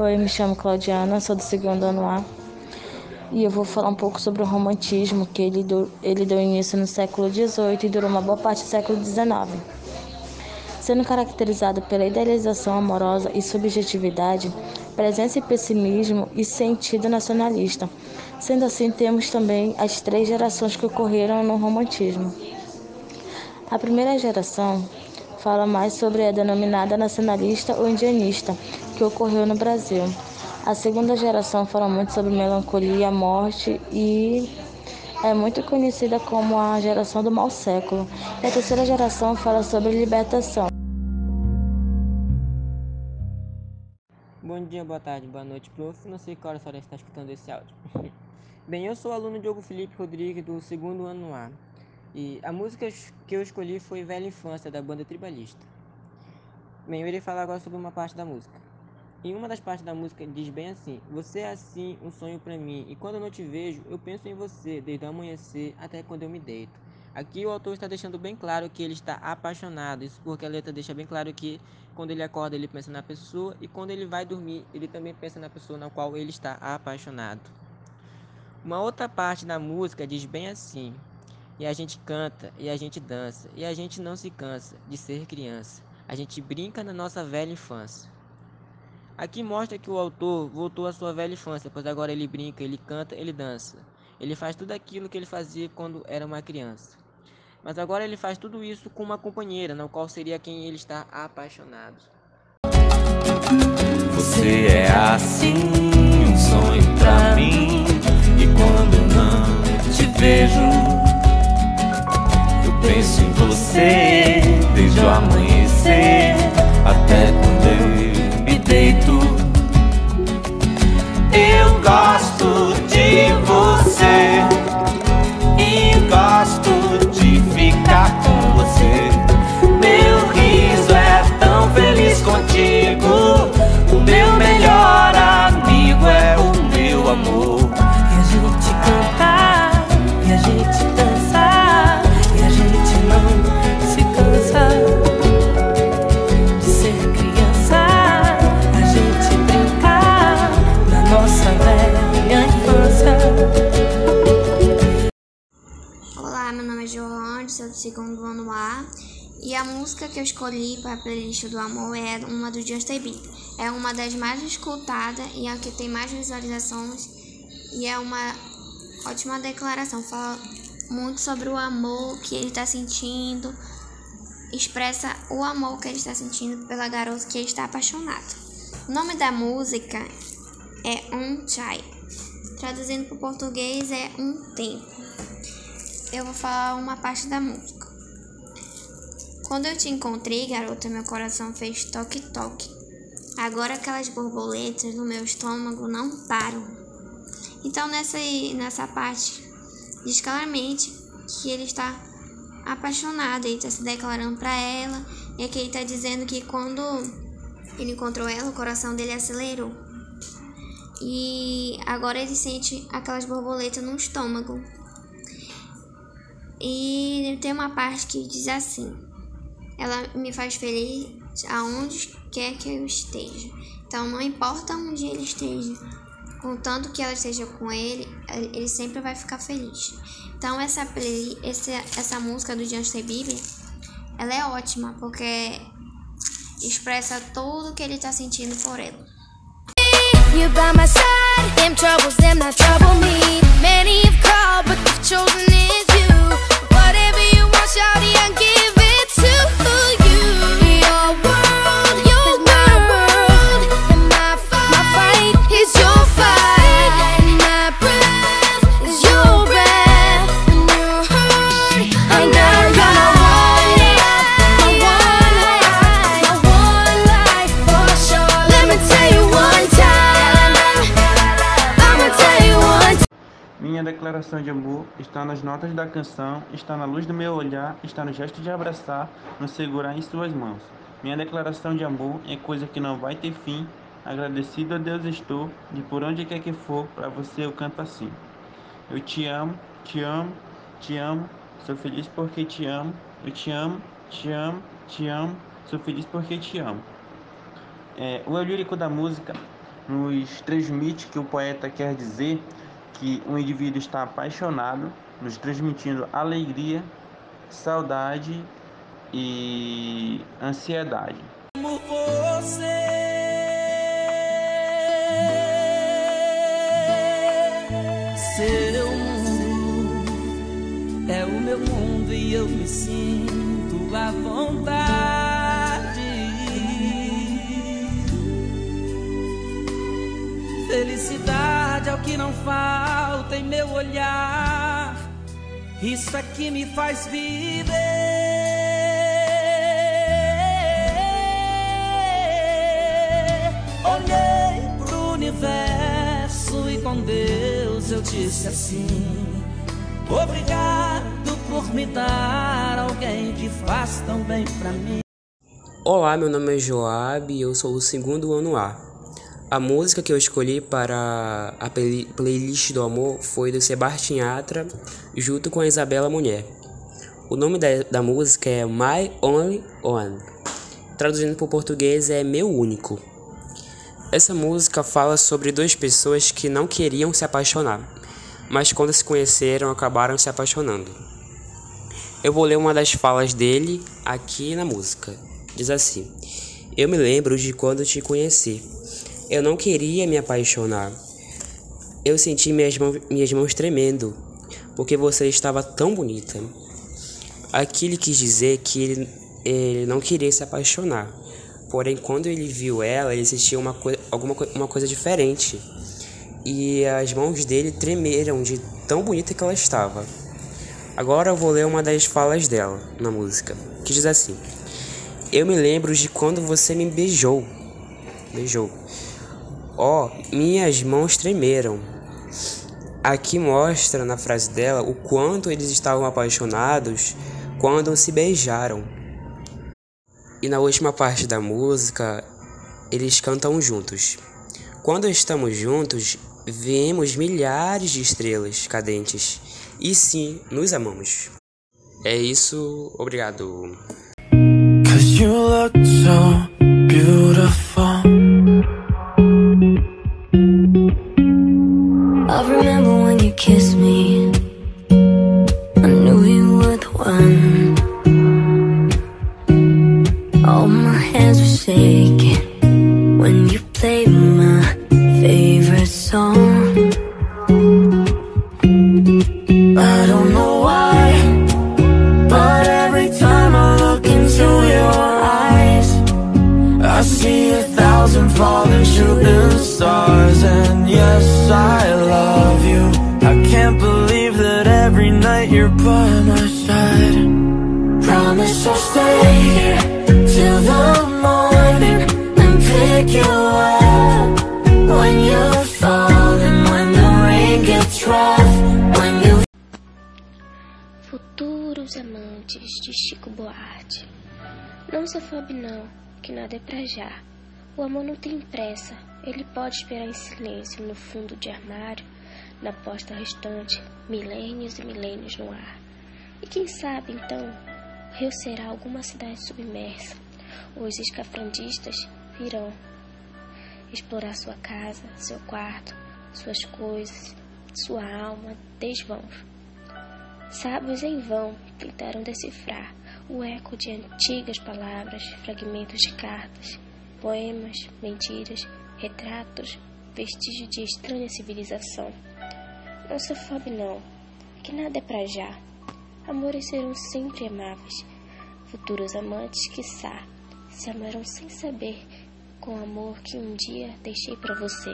Oi, me chamo Claudiana, sou do segundo ano A e eu vou falar um pouco sobre o romantismo, que ele, do, ele deu início no século XVIII e durou uma boa parte do século XIX. Sendo caracterizado pela idealização amorosa e subjetividade, presença e pessimismo e sentido nacionalista. Sendo assim, temos também as três gerações que ocorreram no romantismo. A primeira geração fala mais sobre a denominada nacionalista ou indianista, que ocorreu no Brasil. A segunda geração fala muito sobre melancolia, morte e é muito conhecida como a geração do mau século. E a terceira geração fala sobre libertação. Bom dia, boa tarde, boa noite, prof. Não sei qual hora você está escutando esse áudio. Bem, eu sou o aluno Diogo Felipe Rodrigues do segundo ano A. E a música que eu escolhi foi Velha Infância, da banda Tribalista. Bem, eu irei falar agora sobre uma parte da música. Em uma das partes da música diz bem assim: Você é assim um sonho para mim, e quando eu não te vejo, eu penso em você, desde o amanhecer até quando eu me deito. Aqui o autor está deixando bem claro que ele está apaixonado, isso porque a letra deixa bem claro que quando ele acorda ele pensa na pessoa e quando ele vai dormir ele também pensa na pessoa na qual ele está apaixonado. Uma outra parte da música diz bem assim: E a gente canta, e a gente dança, e a gente não se cansa de ser criança. A gente brinca na nossa velha infância. Aqui mostra que o autor voltou à sua velha infância, pois agora ele brinca, ele canta, ele dança. Ele faz tudo aquilo que ele fazia quando era uma criança. Mas agora ele faz tudo isso com uma companheira, na qual seria quem ele está apaixonado. Você é assim, um sonho pra mim. E quando não te vejo, penso em você desde o amanhecer até quando segundo ano A. E a música que eu escolhi para a playlist do amor é uma do Justin Bieber. É uma das mais escutadas e a que tem mais visualizações. E é uma ótima declaração. Fala muito sobre o amor que ele está sentindo. Expressa o amor que ele está sentindo pela garota que ele está apaixonado. O nome da música é Um Chai. Traduzindo para o português é Um Tempo eu vou falar uma parte da música. Quando eu te encontrei, garota, meu coração fez toque-toque. Agora aquelas borboletas no meu estômago não param. Então nessa, nessa parte diz claramente que ele está apaixonado, ele está se declarando para ela, e aqui ele está dizendo que quando ele encontrou ela, o coração dele acelerou. E agora ele sente aquelas borboletas no estômago. E tem uma parte que diz assim: Ela me faz feliz aonde quer que eu esteja. Então, não importa onde ele esteja, contanto que ela esteja com ele, ele sempre vai ficar feliz. Então, essa, play, essa, essa música do Justin Bieber, ela é ótima, porque expressa tudo que ele está sentindo por ela. You by my side, declaração de amor está nas notas da canção, está na luz do meu olhar, está no gesto de abraçar, no segurar em suas mãos. Minha declaração de amor é coisa que não vai ter fim. Agradecido a Deus estou, de por onde quer que for, para você eu canto assim. Eu te amo, te amo, te amo, sou feliz porque te amo. Eu te amo, te amo, te amo, sou feliz porque te amo. É, o lírico da música nos transmite que o poeta quer dizer que o indivíduo está apaixonado, nos transmitindo alegria, saudade e ansiedade. Amo você. Seu mundo é o meu mundo e eu me sinto à vontade. Felicidade é o que não falta em meu olhar. Isso aqui me faz viver. Olhei pro universo e com Deus eu disse assim: Obrigado por me dar alguém que faz tão bem pra mim. Olá, meu nome é Joab e eu sou do segundo ano A. A música que eu escolhi para a play- playlist do amor foi do Sebastião Yatra, junto com a Isabela Mulher. O nome da, da música é My Only One. Traduzindo para o português é Meu Único. Essa música fala sobre duas pessoas que não queriam se apaixonar, mas quando se conheceram acabaram se apaixonando. Eu vou ler uma das falas dele aqui na música. Diz assim: Eu me lembro de quando te conheci. Eu não queria me apaixonar. Eu senti minhas, mãos, minhas mãos tremendo, porque você estava tão bonita. Aqui ele quis dizer que ele, ele não queria se apaixonar. Porém, quando ele viu ela, ele sentiu uma, coi- alguma, uma coisa diferente. E as mãos dele tremeram de tão bonita que ela estava. Agora eu vou ler uma das falas dela na música, que diz assim: Eu me lembro de quando você me beijou. Beijou. Ó, minhas mãos tremeram. Aqui mostra na frase dela o quanto eles estavam apaixonados quando se beijaram. E na última parte da música, eles cantam juntos. Quando estamos juntos, vemos milhares de estrelas cadentes. E sim, nos amamos. É isso, obrigado. I remember when you kissed me. I knew you were the one. All my hands were shaking when you played my favorite song. I don't know why, I'll stay till the morning and pick you up when you're falling, when the rain gets rough, when you Futuros amantes de Chico Buarque. Não se afobe não, que nada é pra já. O amor não tem pressa, ele pode esperar em silêncio no fundo de armário, na posta restante, milênios e milênios no ar. E quem sabe então, rio será alguma cidade submersa. Os escafrandistas virão explorar sua casa, seu quarto, suas coisas, sua alma, desvãos. Sábios em vão tentaram decifrar o eco de antigas palavras, fragmentos de cartas, poemas, mentiras, retratos, vestígio de estranha civilização. Não se afobe não, que nada é pra já. Amores serão sempre amáveis, futuros amantes, quiçá, se amarão sem saber com o amor que um dia deixei pra você.